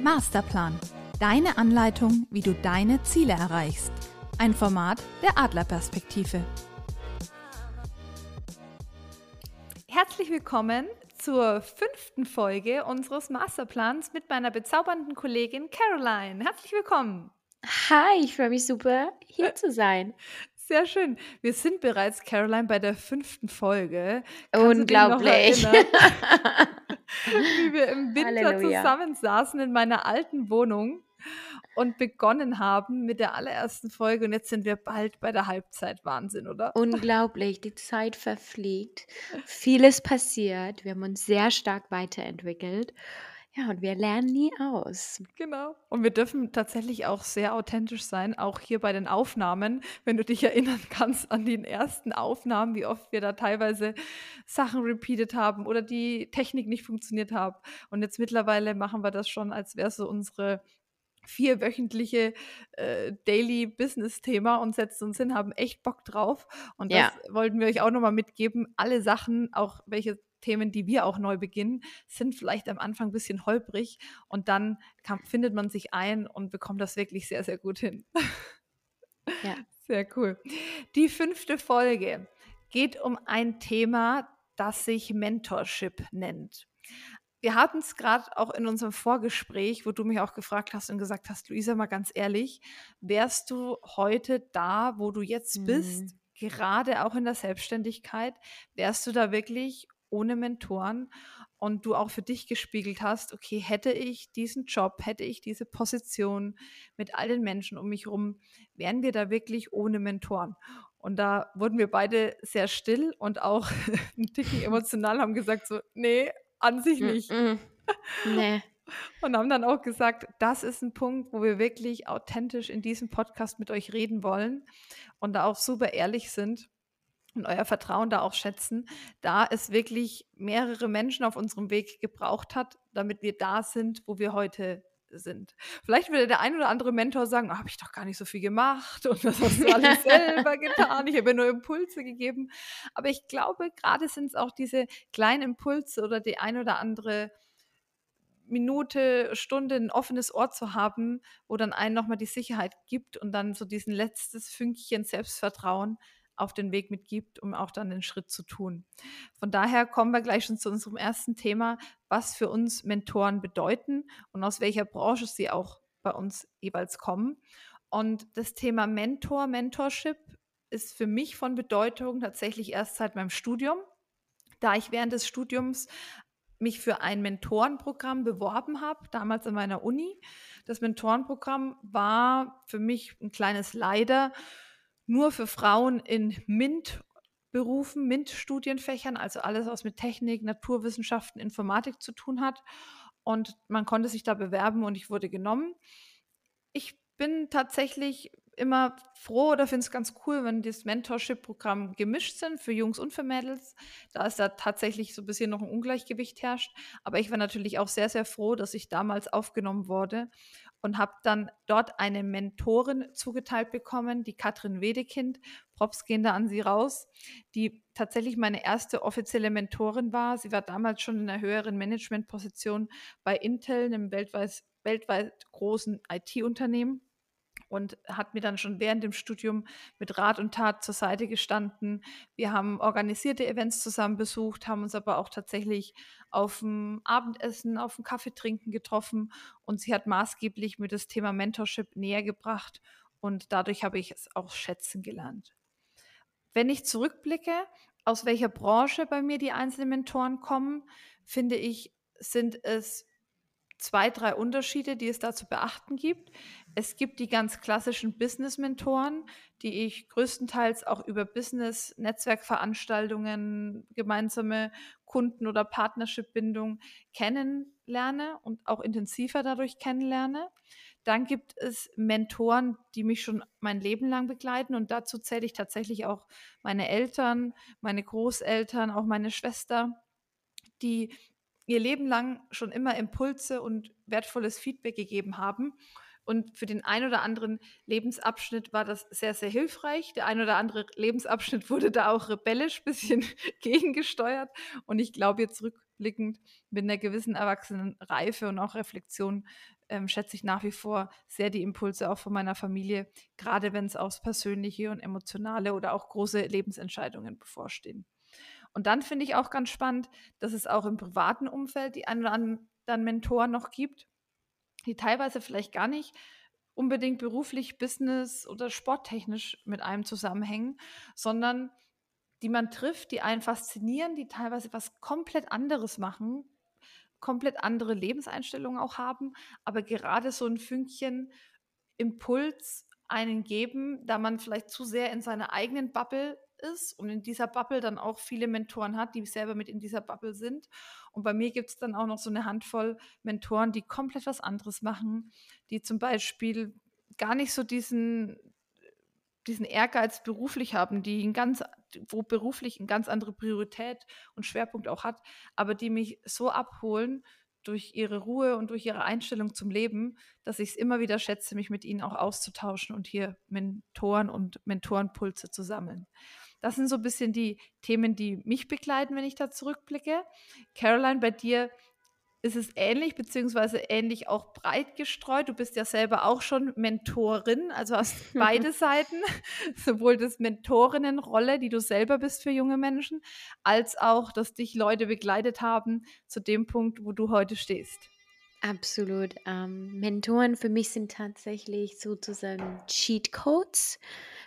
Masterplan. Deine Anleitung, wie du deine Ziele erreichst. Ein Format der Adlerperspektive. Herzlich willkommen zur fünften Folge unseres Masterplans mit meiner bezaubernden Kollegin Caroline. Herzlich willkommen. Hi, ich freue mich super, hier zu sein. Sehr schön. Wir sind bereits, Caroline, bei der fünften Folge. Kannst Unglaublich. wie wir im Winter Halleluja. zusammensaßen in meiner alten Wohnung und begonnen haben mit der allerersten Folge und jetzt sind wir bald bei der Halbzeit. Wahnsinn, oder? Unglaublich, die Zeit verfliegt. Vieles passiert. Wir haben uns sehr stark weiterentwickelt ja, und wir lernen nie aus. Genau. Und wir dürfen tatsächlich auch sehr authentisch sein, auch hier bei den Aufnahmen. Wenn du dich erinnern kannst an die ersten Aufnahmen, wie oft wir da teilweise Sachen repeated haben oder die Technik nicht funktioniert hat. Und jetzt mittlerweile machen wir das schon, als wäre so unsere vierwöchentliche äh, Daily Business Thema und setzen uns hin, haben echt Bock drauf. Und das ja. wollten wir euch auch nochmal mitgeben. Alle Sachen, auch welche Themen, die wir auch neu beginnen, sind vielleicht am Anfang ein bisschen holprig und dann kann, findet man sich ein und bekommt das wirklich sehr, sehr gut hin. Ja. Sehr cool. Die fünfte Folge geht um ein Thema, das sich Mentorship nennt. Wir hatten es gerade auch in unserem Vorgespräch, wo du mich auch gefragt hast und gesagt hast, Luisa, mal ganz ehrlich, wärst du heute da, wo du jetzt mhm. bist, gerade auch in der Selbstständigkeit, wärst du da wirklich ohne Mentoren und du auch für dich gespiegelt hast, okay, hätte ich diesen Job, hätte ich diese Position mit all den Menschen um mich herum, wären wir da wirklich ohne Mentoren. Und da wurden wir beide sehr still und auch ein Ticken emotional, haben gesagt so, nee, an sich nicht. Mm -mm. Nee. Und haben dann auch gesagt, das ist ein Punkt, wo wir wirklich authentisch in diesem Podcast mit euch reden wollen und da auch super ehrlich sind und euer Vertrauen da auch schätzen, da es wirklich mehrere Menschen auf unserem Weg gebraucht hat, damit wir da sind, wo wir heute sind. Vielleicht würde der ein oder andere Mentor sagen, oh, habe ich doch gar nicht so viel gemacht und das hast du alles selber getan. Ich habe ja nur Impulse gegeben. Aber ich glaube, gerade sind es auch diese kleinen Impulse oder die ein oder andere Minute, Stunde ein offenes Ohr zu haben, wo dann einen nochmal die Sicherheit gibt und dann so diesen letztes Fünkchen Selbstvertrauen, auf den Weg mitgibt, um auch dann den Schritt zu tun. Von daher kommen wir gleich schon zu unserem ersten Thema, was für uns Mentoren bedeuten und aus welcher Branche sie auch bei uns jeweils kommen. Und das Thema Mentor, Mentorship ist für mich von Bedeutung tatsächlich erst seit meinem Studium, da ich während des Studiums mich für ein Mentorenprogramm beworben habe, damals an meiner Uni. Das Mentorenprogramm war für mich ein kleines Leider nur für Frauen in MINT-Berufen, MINT-Studienfächern, also alles, was mit Technik, Naturwissenschaften, Informatik zu tun hat. Und man konnte sich da bewerben und ich wurde genommen. Ich bin tatsächlich immer froh oder finde es ganz cool, wenn das Mentorship-Programm gemischt sind für Jungs und für Mädels. Da ist da tatsächlich so ein bisschen noch ein Ungleichgewicht herrscht. Aber ich war natürlich auch sehr, sehr froh, dass ich damals aufgenommen wurde und habe dann dort eine Mentorin zugeteilt bekommen, die Katrin Wedekind. Props gehen da an sie raus, die tatsächlich meine erste offizielle Mentorin war. Sie war damals schon in einer höheren Managementposition bei Intel, einem weltweit, weltweit großen IT-Unternehmen und hat mir dann schon während dem Studium mit Rat und Tat zur Seite gestanden. Wir haben organisierte Events zusammen besucht, haben uns aber auch tatsächlich auf dem Abendessen, auf dem Kaffee trinken getroffen und sie hat maßgeblich mir das Thema Mentorship näher gebracht und dadurch habe ich es auch schätzen gelernt. Wenn ich zurückblicke, aus welcher Branche bei mir die einzelnen Mentoren kommen, finde ich, sind es zwei, drei Unterschiede, die es da zu beachten gibt. Es gibt die ganz klassischen Business-Mentoren, die ich größtenteils auch über Business-Netzwerkveranstaltungen, gemeinsame Kunden- oder Partnership-Bindung kennenlerne und auch intensiver dadurch kennenlerne. Dann gibt es Mentoren, die mich schon mein Leben lang begleiten und dazu zähle ich tatsächlich auch meine Eltern, meine Großeltern, auch meine Schwester, die ihr Leben lang schon immer Impulse und wertvolles Feedback gegeben haben. Und für den einen oder anderen Lebensabschnitt war das sehr, sehr hilfreich. Der ein oder andere Lebensabschnitt wurde da auch rebellisch ein bisschen gegengesteuert. Und ich glaube, jetzt rückblickend mit einer gewissen erwachsenen Reife und auch Reflexion ähm, schätze ich nach wie vor sehr die Impulse auch von meiner Familie, gerade wenn es aufs Persönliche und Emotionale oder auch große Lebensentscheidungen bevorstehen. Und dann finde ich auch ganz spannend, dass es auch im privaten Umfeld die ein oder anderen Mentoren noch gibt, die teilweise vielleicht gar nicht unbedingt beruflich, business oder sporttechnisch mit einem zusammenhängen, sondern die man trifft, die einen faszinieren, die teilweise was komplett anderes machen, komplett andere Lebenseinstellungen auch haben, aber gerade so ein Fünkchen Impuls einen geben, da man vielleicht zu sehr in seiner eigenen Bubble ist und in dieser Bubble dann auch viele Mentoren hat, die selber mit in dieser Bubble sind. Und bei mir gibt es dann auch noch so eine Handvoll Mentoren, die komplett was anderes machen, die zum Beispiel gar nicht so diesen, diesen Ehrgeiz beruflich haben, die ein ganz, wo beruflich eine ganz andere Priorität und Schwerpunkt auch hat, aber die mich so abholen durch ihre Ruhe und durch ihre Einstellung zum Leben, dass ich es immer wieder schätze, mich mit ihnen auch auszutauschen und hier Mentoren und Mentorenpulse zu sammeln. Das sind so ein bisschen die Themen, die mich begleiten, wenn ich da zurückblicke. Caroline, bei dir ist es ähnlich, beziehungsweise ähnlich auch breit gestreut. Du bist ja selber auch schon Mentorin, also hast beide Seiten, sowohl das Mentorinnenrolle, die du selber bist für junge Menschen, als auch, dass dich Leute begleitet haben zu dem Punkt, wo du heute stehst. Absolut. Ähm, Mentoren für mich sind tatsächlich sozusagen Cheat Codes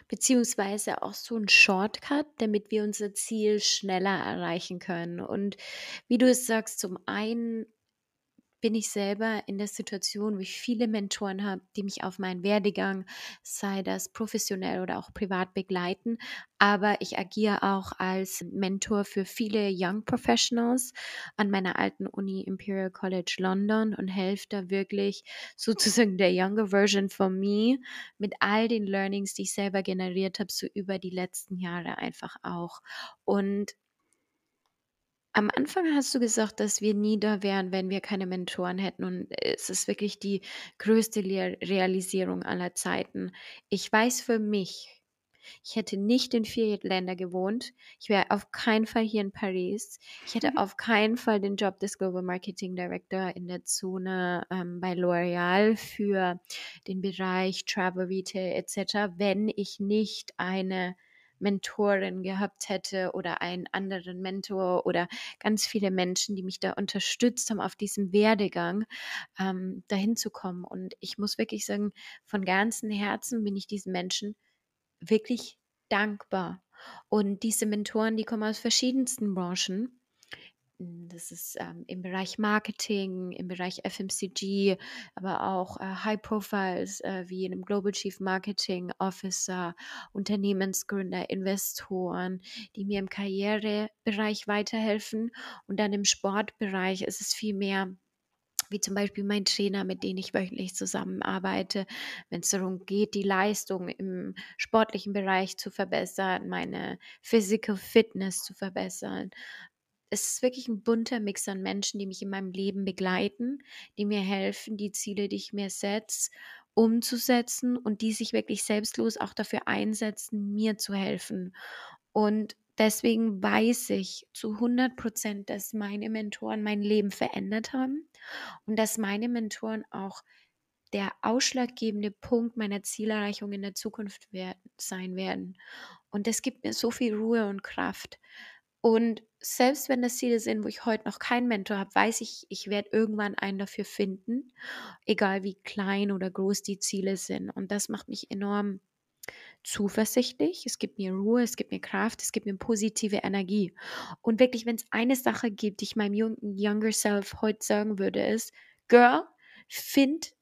beziehungsweise auch so ein Shortcut, damit wir unser Ziel schneller erreichen können. Und wie du es sagst, zum einen bin ich selber in der Situation, wo ich viele Mentoren habe, die mich auf meinen Werdegang, sei das professionell oder auch privat begleiten. Aber ich agiere auch als Mentor für viele Young Professionals an meiner alten Uni Imperial College London und helfe da wirklich sozusagen der younger Version von mir mit all den Learnings, die ich selber generiert habe, so über die letzten Jahre einfach auch. Und am Anfang hast du gesagt, dass wir nie da wären, wenn wir keine Mentoren hätten. Und es ist wirklich die größte Le Realisierung aller Zeiten. Ich weiß für mich, ich hätte nicht in vier Ländern gewohnt. Ich wäre auf keinen Fall hier in Paris. Ich hätte mhm. auf keinen Fall den Job des Global Marketing Director in der Zone ähm, bei L'Oreal für den Bereich Travel, Retail etc., wenn ich nicht eine Mentorin gehabt hätte oder einen anderen Mentor oder ganz viele Menschen, die mich da unterstützt haben auf diesem Werdegang, ähm, dahin zu kommen. Und ich muss wirklich sagen, von ganzem Herzen bin ich diesen Menschen wirklich dankbar. Und diese Mentoren, die kommen aus verschiedensten Branchen. Das ist ähm, im Bereich Marketing, im Bereich FMCG, aber auch äh, High Profiles äh, wie einem Global Chief Marketing Officer, Unternehmensgründer, Investoren, die mir im Karrierebereich weiterhelfen. Und dann im Sportbereich ist es viel mehr wie zum Beispiel mein Trainer, mit dem ich wöchentlich zusammenarbeite, wenn es darum geht, die Leistung im sportlichen Bereich zu verbessern, meine Physical Fitness zu verbessern, es ist wirklich ein bunter Mix an Menschen, die mich in meinem Leben begleiten, die mir helfen, die Ziele, die ich mir setze, umzusetzen und die sich wirklich selbstlos auch dafür einsetzen, mir zu helfen. Und deswegen weiß ich zu 100 Prozent, dass meine Mentoren mein Leben verändert haben und dass meine Mentoren auch der ausschlaggebende Punkt meiner Zielerreichung in der Zukunft werden, sein werden. Und das gibt mir so viel Ruhe und Kraft. Und selbst wenn das Ziele sind, wo ich heute noch keinen Mentor habe, weiß ich, ich werde irgendwann einen dafür finden, egal wie klein oder groß die Ziele sind. Und das macht mich enorm zuversichtlich, es gibt mir Ruhe, es gibt mir Kraft, es gibt mir positive Energie. Und wirklich, wenn es eine Sache gibt, die ich meinem Younger Self heute sagen würde, ist, Girl, find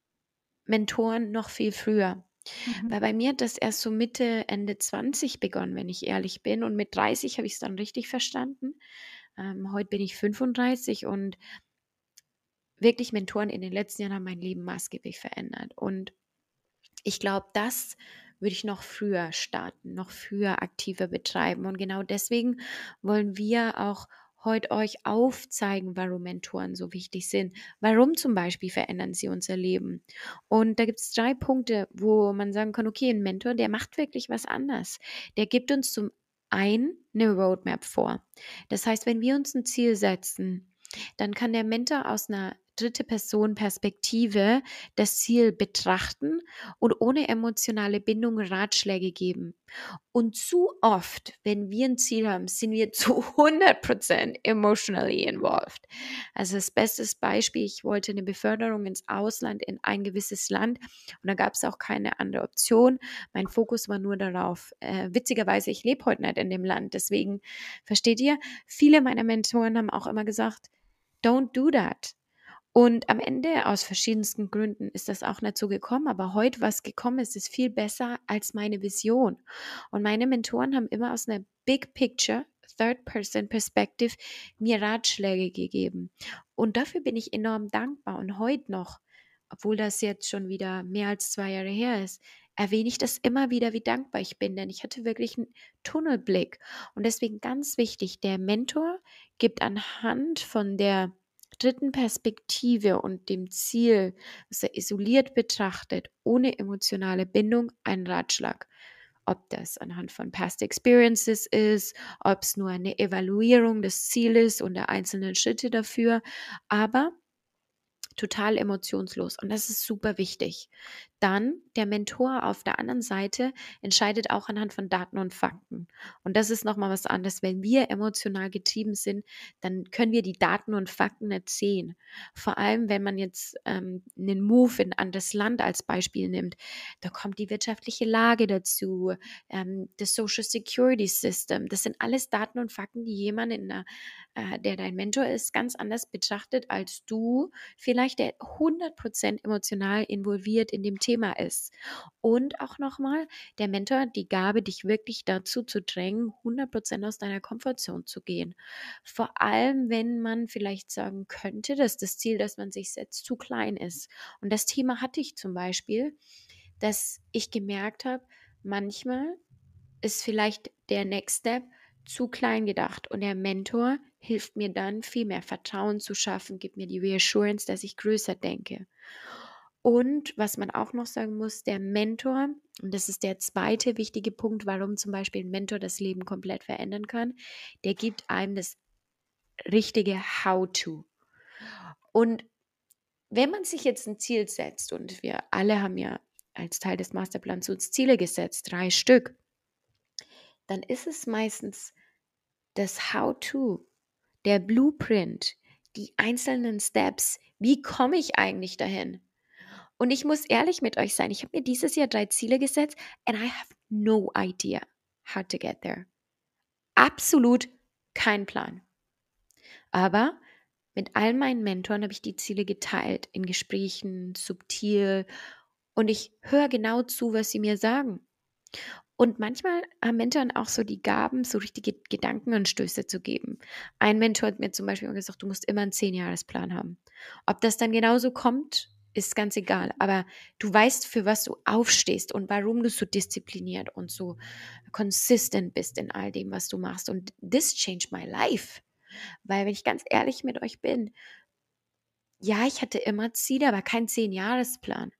Mentoren noch viel früher. Mhm. Weil bei mir hat das erst so Mitte, Ende 20 begonnen, wenn ich ehrlich bin. Und mit 30 habe ich es dann richtig verstanden. Ähm, heute bin ich 35 und wirklich Mentoren in den letzten Jahren haben mein Leben maßgeblich verändert. Und ich glaube, das würde ich noch früher starten, noch früher aktiver betreiben. Und genau deswegen wollen wir auch heute euch aufzeigen, warum Mentoren so wichtig sind. Warum zum Beispiel verändern sie unser Leben? Und da gibt es drei Punkte, wo man sagen kann, okay, ein Mentor, der macht wirklich was anders. Der gibt uns zum einen eine Roadmap vor. Das heißt, wenn wir uns ein Ziel setzen, dann kann der Mentor aus einer dritte Person Perspektive das Ziel betrachten und ohne emotionale Bindung Ratschläge geben. Und zu oft, wenn wir ein Ziel haben, sind wir zu 100% emotionally involved. Also das beste Beispiel, ich wollte eine Beförderung ins Ausland, in ein gewisses Land und da gab es auch keine andere Option. Mein Fokus war nur darauf. Äh, witzigerweise, ich lebe heute nicht in dem Land, deswegen versteht ihr, viele meiner Mentoren haben auch immer gesagt, don't do that. Und am Ende, aus verschiedensten Gründen, ist das auch so gekommen. Aber heute, was gekommen ist, ist viel besser als meine Vision. Und meine Mentoren haben immer aus einer Big Picture, Third-Person Perspective mir Ratschläge gegeben. Und dafür bin ich enorm dankbar. Und heute noch, obwohl das jetzt schon wieder mehr als zwei Jahre her ist, erwähne ich das immer wieder, wie dankbar ich bin, denn ich hatte wirklich einen Tunnelblick. Und deswegen ganz wichtig, der Mentor gibt anhand von der dritten Perspektive und dem Ziel, das er isoliert betrachtet, ohne emotionale Bindung, einen Ratschlag. Ob das anhand von Past Experiences ist, ob es nur eine Evaluierung des Zieles und der einzelnen Schritte dafür, aber total emotionslos und das ist super wichtig. Dann der Mentor auf der anderen Seite entscheidet auch anhand von Daten und Fakten. Und das ist nochmal was anderes. Wenn wir emotional getrieben sind, dann können wir die Daten und Fakten nicht sehen. Vor allem, wenn man jetzt ähm, einen Move in ein anderes Land als Beispiel nimmt, da kommt die wirtschaftliche Lage dazu, ähm, das Social Security System. Das sind alles Daten und Fakten, die jemand, der, äh, der dein Mentor ist, ganz anders betrachtet als du, vielleicht der 100% emotional involviert in dem Thema Thema ist. Und auch nochmal, der Mentor hat die Gabe, dich wirklich dazu zu drängen, 100% aus deiner Komfortzone zu gehen. Vor allem, wenn man vielleicht sagen könnte, dass das Ziel, das man sich setzt, zu klein ist. Und das Thema hatte ich zum Beispiel, dass ich gemerkt habe, manchmal ist vielleicht der Next Step zu klein gedacht und der Mentor hilft mir dann viel mehr Vertrauen zu schaffen, gibt mir die Reassurance, dass ich größer denke. Und was man auch noch sagen muss, der Mentor, und das ist der zweite wichtige Punkt, warum zum Beispiel ein Mentor das Leben komplett verändern kann, der gibt einem das richtige How-to. Und wenn man sich jetzt ein Ziel setzt, und wir alle haben ja als Teil des Masterplans uns Ziele gesetzt, drei Stück, dann ist es meistens das How-to, der Blueprint, die einzelnen Steps. Wie komme ich eigentlich dahin? Und ich muss ehrlich mit euch sein, ich habe mir dieses Jahr drei Ziele gesetzt and I have no idea how to get there. Absolut kein Plan. Aber mit all meinen Mentoren habe ich die Ziele geteilt, in Gesprächen, subtil. Und ich höre genau zu, was sie mir sagen. Und manchmal haben Mentoren auch so die Gaben, so richtige Gedankenanstöße zu geben. Ein Mentor hat mir zum Beispiel gesagt, du musst immer einen Zehnjahresplan haben. Ob das dann genauso kommt, ist ganz egal. Aber du weißt, für was du aufstehst und warum du so diszipliniert und so consistent bist in all dem, was du machst. Und this changed my life. Weil, wenn ich ganz ehrlich mit euch bin, ja, ich hatte immer Ziele, aber kein Zehn-Jahres-Plan.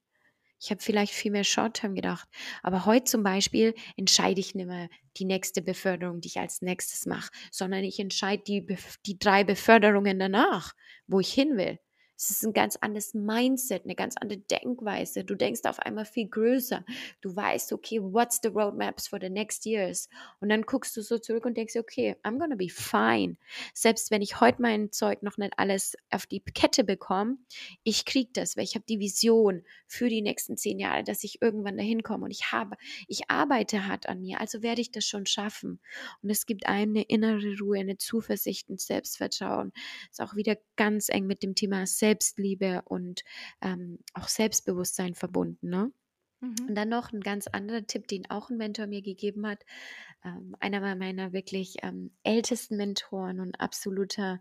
Ich habe vielleicht viel mehr Short-Term gedacht. Aber heute zum Beispiel entscheide ich nicht mehr die nächste Beförderung, die ich als nächstes mache, sondern ich entscheide die, die drei Beförderungen danach, wo ich hin will. Es ist ein ganz anderes Mindset, eine ganz andere Denkweise. Du denkst auf einmal viel größer. Du weißt, okay, what's the roadmaps for the next years? Und dann guckst du so zurück und denkst, okay, I'm gonna be fine. Selbst wenn ich heute mein Zeug noch nicht alles auf die Kette bekomme, ich krieg das, weil ich habe die Vision für die nächsten zehn Jahre, dass ich irgendwann dahin komme. Und ich habe, ich arbeite hart an mir, also werde ich das schon schaffen. Und es gibt eine innere Ruhe, eine Zuversicht, ein Selbstvertrauen. Ist auch wieder ganz eng mit dem Thema Selbstvertrauen Selbstliebe und ähm, auch Selbstbewusstsein verbunden. Ne? Mhm. Und dann noch ein ganz anderer Tipp, den auch ein Mentor mir gegeben hat. Ähm, einer meiner wirklich ähm, ältesten Mentoren und absoluter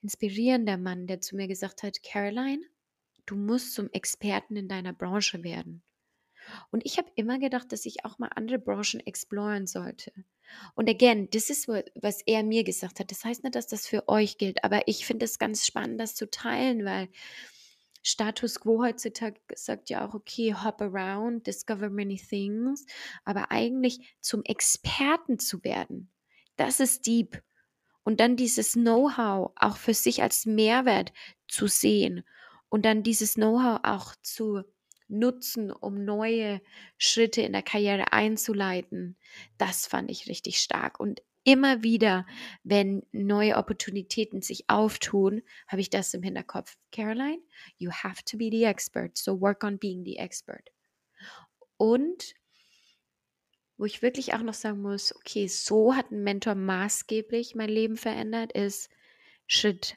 inspirierender Mann, der zu mir gesagt hat, Caroline, du musst zum Experten in deiner Branche werden. Und ich habe immer gedacht, dass ich auch mal andere Branchen exploren sollte. Und again, das ist, was er mir gesagt hat. Das heißt nicht, dass das für euch gilt, aber ich finde es ganz spannend, das zu teilen, weil Status quo heutzutage sagt ja auch, okay, hop around, discover many things, aber eigentlich zum Experten zu werden, das ist deep. und dann dieses Know-how auch für sich als Mehrwert zu sehen und dann dieses Know-how auch zu nutzen, um neue Schritte in der Karriere einzuleiten, das fand ich richtig stark. Und immer wieder, wenn neue Opportunitäten sich auftun, habe ich das im Hinterkopf. Caroline, you have to be the expert, so work on being the expert. Und wo ich wirklich auch noch sagen muss, okay, so hat ein Mentor maßgeblich mein Leben verändert, ist Schritt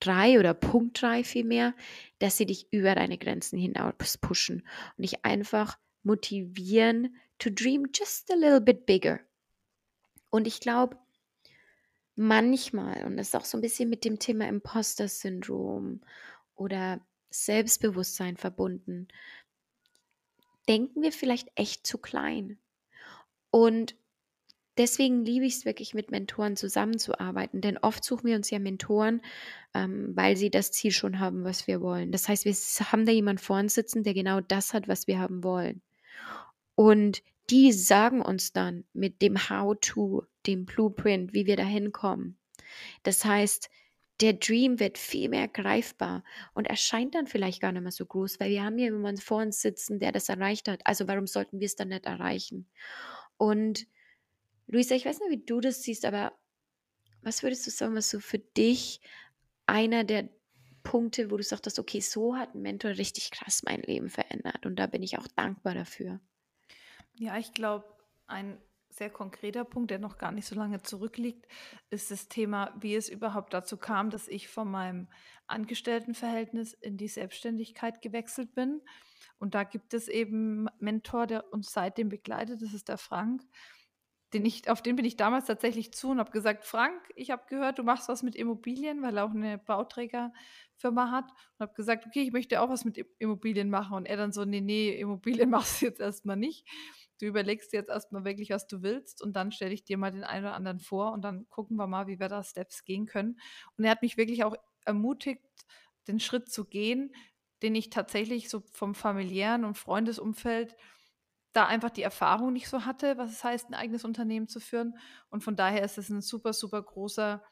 drei oder Punkt drei vielmehr, dass sie dich über deine Grenzen hinaus pushen und dich einfach motivieren to dream just a little bit bigger. Und ich glaube, manchmal, und das ist auch so ein bisschen mit dem Thema Imposter-Syndrom oder Selbstbewusstsein verbunden, denken wir vielleicht echt zu klein. Und deswegen liebe ich es wirklich, mit Mentoren zusammenzuarbeiten. Denn oft suchen wir uns ja Mentoren, ähm, weil sie das Ziel schon haben, was wir wollen. Das heißt, wir haben da jemanden vor uns sitzen, der genau das hat, was wir haben wollen. Und die sagen uns dann mit dem How-to, dem Blueprint, wie wir da hinkommen. Das heißt, der Dream wird viel mehr greifbar und erscheint dann vielleicht gar nicht mehr so groß, weil wir haben ja jemanden vor uns sitzen, der das erreicht hat. Also warum sollten wir es dann nicht erreichen? Und Luisa, ich weiß nicht, wie du das siehst, aber was würdest du sagen, was so für dich einer der Punkte, wo du sagst, okay, so hat ein Mentor richtig krass mein Leben verändert und da bin ich auch dankbar dafür. Ja, ich glaube, ein sehr konkreter Punkt, der noch gar nicht so lange zurückliegt, ist das Thema, wie es überhaupt dazu kam, dass ich von meinem Angestelltenverhältnis in die Selbstständigkeit gewechselt bin. Und da gibt es eben einen Mentor, der uns seitdem begleitet, das ist der Frank. Den ich, auf den bin ich damals tatsächlich zu und habe gesagt, Frank, ich habe gehört, du machst was mit Immobilien, weil er auch eine Bauträgerfirma hat. Und habe gesagt, okay, ich möchte auch was mit Immobilien machen. Und er dann so, nee, nee, Immobilien machst du jetzt erstmal nicht du überlegst jetzt erstmal wirklich, was du willst und dann stelle ich dir mal den einen oder anderen vor und dann gucken wir mal, wie wir da Steps gehen können. Und er hat mich wirklich auch ermutigt, den Schritt zu gehen, den ich tatsächlich so vom familiären und Freundesumfeld da einfach die Erfahrung nicht so hatte, was es heißt, ein eigenes Unternehmen zu führen. Und von daher ist es ein super, super großer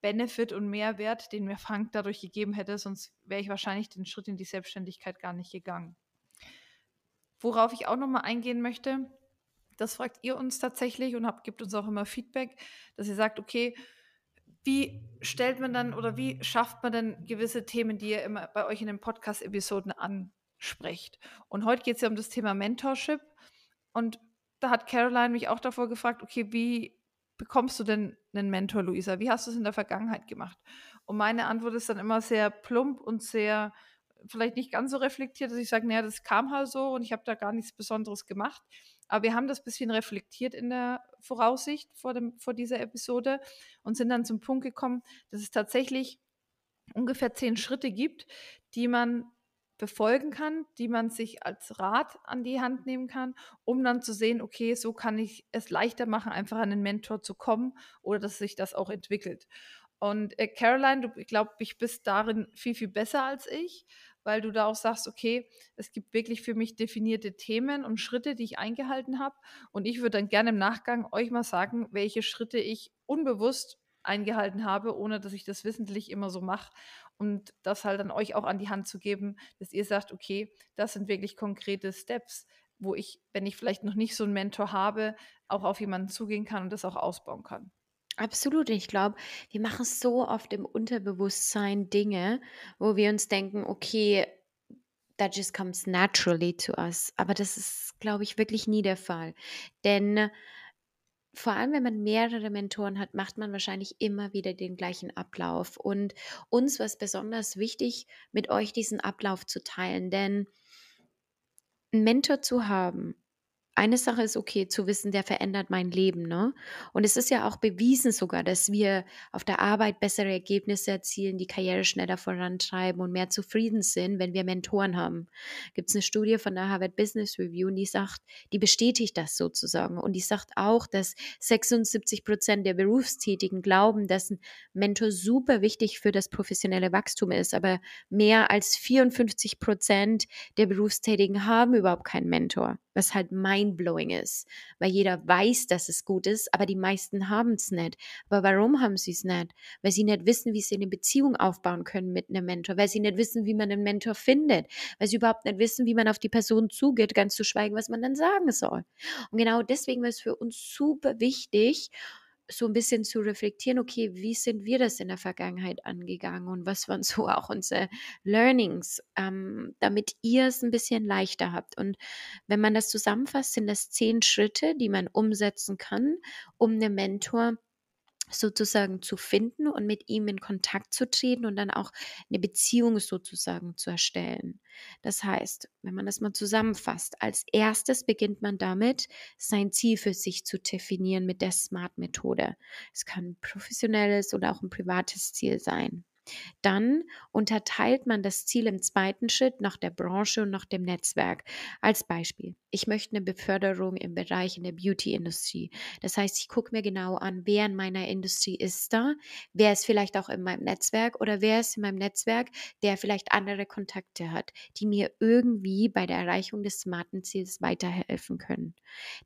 Benefit und Mehrwert, den mir Frank dadurch gegeben hätte, sonst wäre ich wahrscheinlich den Schritt in die Selbstständigkeit gar nicht gegangen. Worauf ich auch nochmal eingehen möchte, das fragt ihr uns tatsächlich und habt, gibt uns auch immer Feedback, dass ihr sagt, okay, wie stellt man dann oder wie schafft man denn gewisse Themen, die ihr immer bei euch in den Podcast-Episoden ansprecht? Und heute geht es ja um das Thema Mentorship. Und da hat Caroline mich auch davor gefragt, okay, wie bekommst du denn einen Mentor, Luisa? Wie hast du es in der Vergangenheit gemacht? Und meine Antwort ist dann immer sehr plump und sehr vielleicht nicht ganz so reflektiert, dass ich sage, naja, das kam halt so und ich habe da gar nichts Besonderes gemacht. Aber wir haben das ein bisschen reflektiert in der Voraussicht vor, dem, vor dieser Episode und sind dann zum Punkt gekommen, dass es tatsächlich ungefähr zehn Schritte gibt, die man befolgen kann, die man sich als Rat an die Hand nehmen kann, um dann zu sehen, okay, so kann ich es leichter machen, einfach an einen Mentor zu kommen oder dass sich das auch entwickelt. Und äh, Caroline, du, ich glaube, ich bist darin viel, viel besser als ich weil du da auch sagst, okay, es gibt wirklich für mich definierte Themen und Schritte, die ich eingehalten habe. Und ich würde dann gerne im Nachgang euch mal sagen, welche Schritte ich unbewusst eingehalten habe, ohne dass ich das wissentlich immer so mache. Und das halt dann euch auch an die Hand zu geben, dass ihr sagt, okay, das sind wirklich konkrete Steps, wo ich, wenn ich vielleicht noch nicht so einen Mentor habe, auch auf jemanden zugehen kann und das auch ausbauen kann. Absolut. Ich glaube, wir machen so oft im Unterbewusstsein Dinge, wo wir uns denken, okay, that just comes naturally to us. Aber das ist, glaube ich, wirklich nie der Fall. Denn vor allem, wenn man mehrere Mentoren hat, macht man wahrscheinlich immer wieder den gleichen Ablauf. Und uns war es besonders wichtig, mit euch diesen Ablauf zu teilen. Denn einen Mentor zu haben, eine Sache ist okay zu wissen, der verändert mein Leben, ne? Und es ist ja auch bewiesen sogar, dass wir auf der Arbeit bessere Ergebnisse erzielen, die Karriere schneller vorantreiben und mehr zufrieden sind, wenn wir Mentoren haben. Gibt es eine Studie von der Harvard Business Review die sagt, die bestätigt das sozusagen und die sagt auch, dass 76 Prozent der Berufstätigen glauben, dass ein Mentor super wichtig für das professionelle Wachstum ist, aber mehr als 54 Prozent der Berufstätigen haben überhaupt keinen Mentor was halt mindblowing ist, weil jeder weiß, dass es gut ist, aber die meisten haben es nicht. Aber warum haben sie es nicht? Weil sie nicht wissen, wie sie eine Beziehung aufbauen können mit einem Mentor, weil sie nicht wissen, wie man einen Mentor findet, weil sie überhaupt nicht wissen, wie man auf die Person zugeht, ganz zu schweigen, was man dann sagen soll. Und genau deswegen ist es für uns super wichtig, so ein bisschen zu reflektieren, okay, wie sind wir das in der Vergangenheit angegangen und was waren so auch unsere Learnings, ähm, damit ihr es ein bisschen leichter habt. Und wenn man das zusammenfasst, sind das zehn Schritte, die man umsetzen kann, um einen Mentor sozusagen zu finden und mit ihm in Kontakt zu treten und dann auch eine Beziehung sozusagen zu erstellen. Das heißt, wenn man das mal zusammenfasst, als erstes beginnt man damit, sein Ziel für sich zu definieren mit der SMART-Methode. Es kann ein professionelles oder auch ein privates Ziel sein. Dann unterteilt man das Ziel im zweiten Schritt nach der Branche und nach dem Netzwerk. Als Beispiel, ich möchte eine Beförderung im Bereich in der Beauty-Industrie. Das heißt, ich gucke mir genau an, wer in meiner Industrie ist da, wer ist vielleicht auch in meinem Netzwerk oder wer ist in meinem Netzwerk, der vielleicht andere Kontakte hat, die mir irgendwie bei der Erreichung des smarten Ziels weiterhelfen können.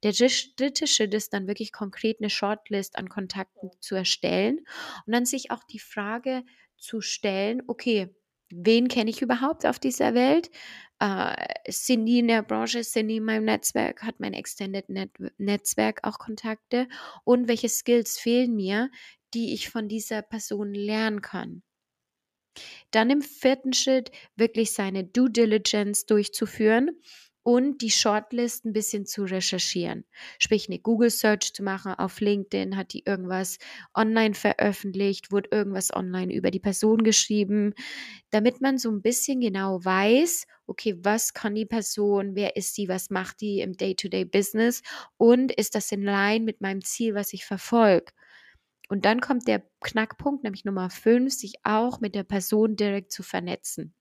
Der dritte Schritt ist dann wirklich konkret eine Shortlist an Kontakten zu erstellen und dann sich auch die Frage zu stellen, okay, wen kenne ich überhaupt auf dieser Welt? Äh, sind die in der Branche, sind die in meinem Netzwerk, hat mein Extended Net Netzwerk auch Kontakte? Und welche Skills fehlen mir, die ich von dieser Person lernen kann? Dann im vierten Schritt wirklich seine Due Diligence durchzuführen und die Shortlist ein bisschen zu recherchieren. Sprich, eine Google Search zu machen auf LinkedIn, hat die irgendwas online veröffentlicht, wurde irgendwas online über die Person geschrieben, damit man so ein bisschen genau weiß, okay, was kann die Person, wer ist sie, was macht die im Day-to-Day-Business und ist das in Line mit meinem Ziel, was ich verfolge. Und dann kommt der Knackpunkt, nämlich Nummer 5, sich auch mit der Person direkt zu vernetzen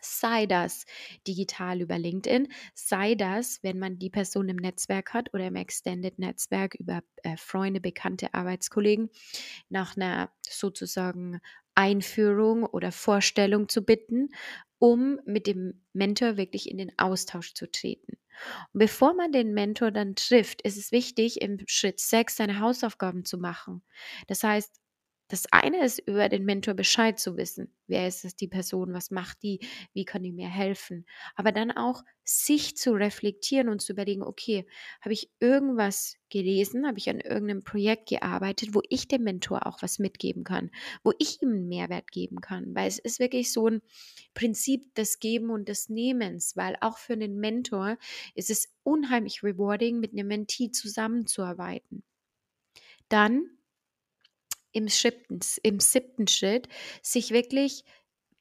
sei das digital über LinkedIn, sei das, wenn man die Person im Netzwerk hat oder im Extended Netzwerk über äh, Freunde, Bekannte, Arbeitskollegen, nach einer sozusagen Einführung oder Vorstellung zu bitten, um mit dem Mentor wirklich in den Austausch zu treten. Und bevor man den Mentor dann trifft, ist es wichtig, im Schritt 6 seine Hausaufgaben zu machen. Das heißt, das eine ist, über den Mentor Bescheid zu wissen. Wer ist es, die Person? Was macht die? Wie kann die mir helfen? Aber dann auch sich zu reflektieren und zu überlegen, okay, habe ich irgendwas gelesen? Habe ich an irgendeinem Projekt gearbeitet, wo ich dem Mentor auch was mitgeben kann? Wo ich ihm einen Mehrwert geben kann? Weil es ist wirklich so ein Prinzip des Geben und des Nehmens, weil auch für einen Mentor ist es unheimlich rewarding, mit einem Mentee zusammenzuarbeiten. Dann im siebten, im siebten Schritt, sich wirklich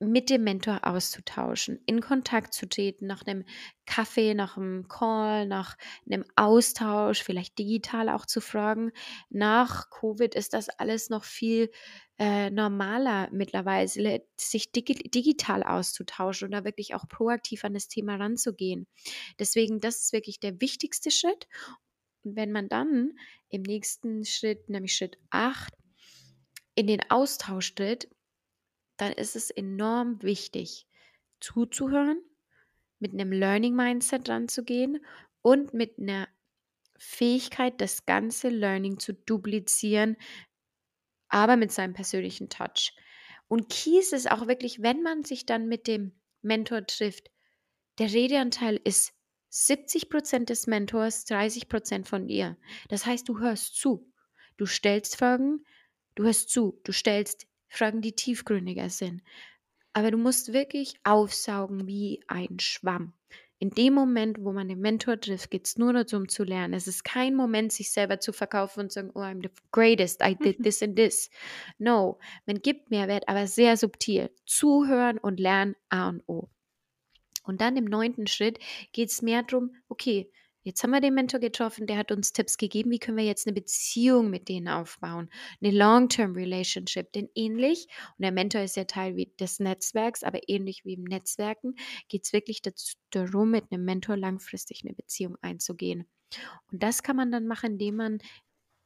mit dem Mentor auszutauschen, in Kontakt zu treten, nach einem Kaffee, nach einem Call, nach einem Austausch, vielleicht digital auch zu fragen. Nach Covid ist das alles noch viel äh, normaler mittlerweile, sich digi digital auszutauschen und da wirklich auch proaktiv an das Thema ranzugehen. Deswegen, das ist wirklich der wichtigste Schritt. Und wenn man dann im nächsten Schritt, nämlich Schritt 8, in den Austausch tritt, dann ist es enorm wichtig, zuzuhören, mit einem Learning Mindset ranzugehen und mit einer Fähigkeit, das ganze Learning zu duplizieren, aber mit seinem persönlichen Touch. Und Key ist auch wirklich, wenn man sich dann mit dem Mentor trifft, der Redeanteil ist 70% des Mentors, 30% von dir. Das heißt, du hörst zu, du stellst Fragen, Du hörst zu, du stellst Fragen, die tiefgründiger sind. Aber du musst wirklich aufsaugen wie ein Schwamm. In dem Moment, wo man den Mentor trifft, geht es nur darum zu lernen. Es ist kein Moment, sich selber zu verkaufen und zu sagen, oh, I'm the greatest, I did this and this. No, man gibt Mehrwert, aber sehr subtil. Zuhören und lernen A und O. Und dann im neunten Schritt geht es mehr darum, okay, Jetzt haben wir den Mentor getroffen, der hat uns Tipps gegeben, wie können wir jetzt eine Beziehung mit denen aufbauen, eine Long-Term Relationship. Denn ähnlich, und der Mentor ist ja Teil des Netzwerks, aber ähnlich wie im Netzwerken, geht es wirklich darum, mit einem Mentor langfristig eine Beziehung einzugehen. Und das kann man dann machen, indem man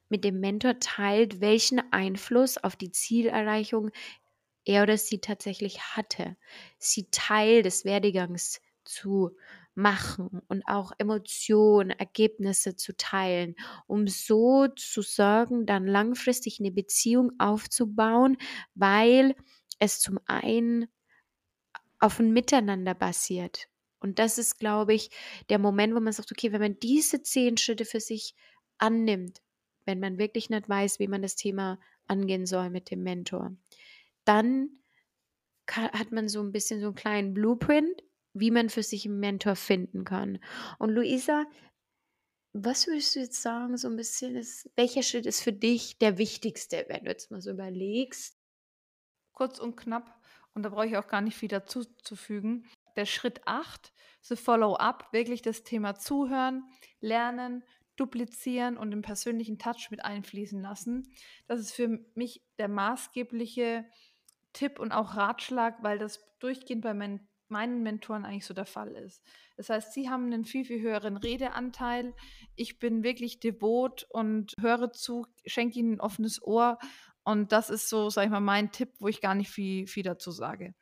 mit dem Mentor teilt, welchen Einfluss auf die Zielerreichung er oder sie tatsächlich hatte. Sie Teil des Werdegangs zu machen und auch Emotionen, Ergebnisse zu teilen, um so zu sorgen, dann langfristig eine Beziehung aufzubauen, weil es zum einen auf ein Miteinander basiert. Und das ist, glaube ich, der Moment, wo man sagt, okay, wenn man diese zehn Schritte für sich annimmt, wenn man wirklich nicht weiß, wie man das Thema angehen soll mit dem Mentor, dann hat man so ein bisschen so einen kleinen Blueprint, wie man für sich einen Mentor finden kann. Und Luisa, was würdest du jetzt sagen, so ein bisschen ist, welcher Schritt ist für dich der wichtigste, wenn du jetzt mal so überlegst? Kurz und knapp, und da brauche ich auch gar nicht viel dazu zu fügen. Der Schritt 8, the Follow-up, wirklich das Thema Zuhören, Lernen, duplizieren und den persönlichen Touch mit einfließen lassen. Das ist für mich der maßgebliche Tipp und auch Ratschlag, weil das durchgehend bei meinen, meinen Mentoren eigentlich so der Fall ist. Das heißt, sie haben einen viel, viel höheren Redeanteil. Ich bin wirklich devot und höre zu, schenke ihnen ein offenes Ohr. Und das ist so, sag ich mal, mein Tipp, wo ich gar nicht viel, viel dazu sage.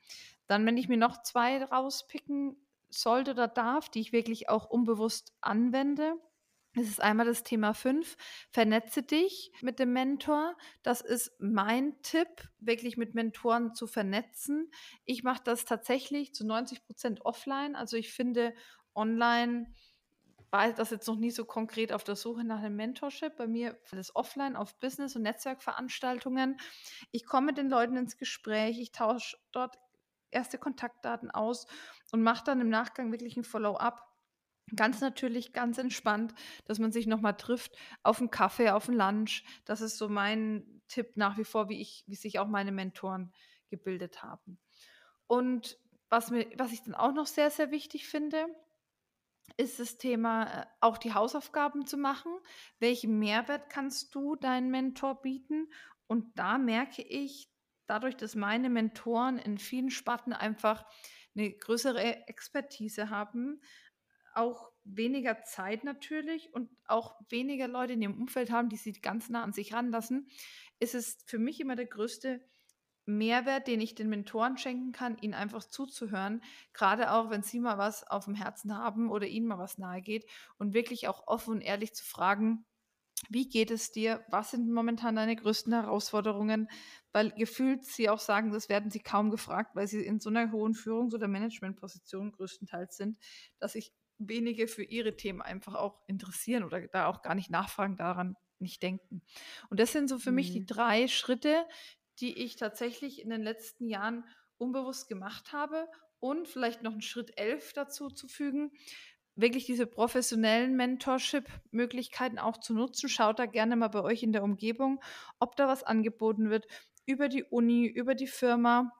Dann, wenn ich mir noch zwei rauspicken sollte oder darf, die ich wirklich auch unbewusst anwende, es ist einmal das Thema 5, vernetze dich mit dem Mentor. Das ist mein Tipp, wirklich mit Mentoren zu vernetzen. Ich mache das tatsächlich zu 90 Prozent offline. Also ich finde online war das jetzt noch nie so konkret auf der Suche nach einem Mentorship. Bei mir alles offline auf Business- und Netzwerkveranstaltungen. Ich komme mit den Leuten ins Gespräch, ich tausche dort erste Kontaktdaten aus und mache dann im Nachgang wirklich ein Follow-up Ganz natürlich, ganz entspannt, dass man sich nochmal trifft auf einen Kaffee, auf einen Lunch. Das ist so mein Tipp nach wie vor, wie ich wie sich auch meine Mentoren gebildet haben. Und was mir was ich dann auch noch sehr, sehr wichtig finde, ist das Thema, äh, auch die Hausaufgaben zu machen. Welchen Mehrwert kannst du deinem Mentor bieten? Und da merke ich, dadurch, dass meine Mentoren in vielen Sparten einfach eine größere Expertise haben, auch weniger Zeit natürlich und auch weniger Leute in ihrem Umfeld haben, die sie ganz nah an sich ranlassen, ist es für mich immer der größte Mehrwert, den ich den Mentoren schenken kann, ihnen einfach zuzuhören, gerade auch, wenn sie mal was auf dem Herzen haben oder ihnen mal was nahe geht und wirklich auch offen und ehrlich zu fragen, wie geht es dir? Was sind momentan deine größten Herausforderungen? Weil gefühlt sie auch sagen, das werden sie kaum gefragt, weil sie in so einer hohen Führungs- oder Managementposition größtenteils sind, dass ich wenige für ihre Themen einfach auch interessieren oder da auch gar nicht nachfragen, daran nicht denken. Und das sind so für mhm. mich die mhm. drei Schritte, die ich tatsächlich in den letzten Jahren unbewusst gemacht habe. Und vielleicht noch einen Schritt elf dazu zu fügen, wirklich diese professionellen Mentorship-Möglichkeiten auch zu nutzen. Schaut da gerne mal bei euch in der Umgebung, ob da was angeboten wird über die Uni, über die Firma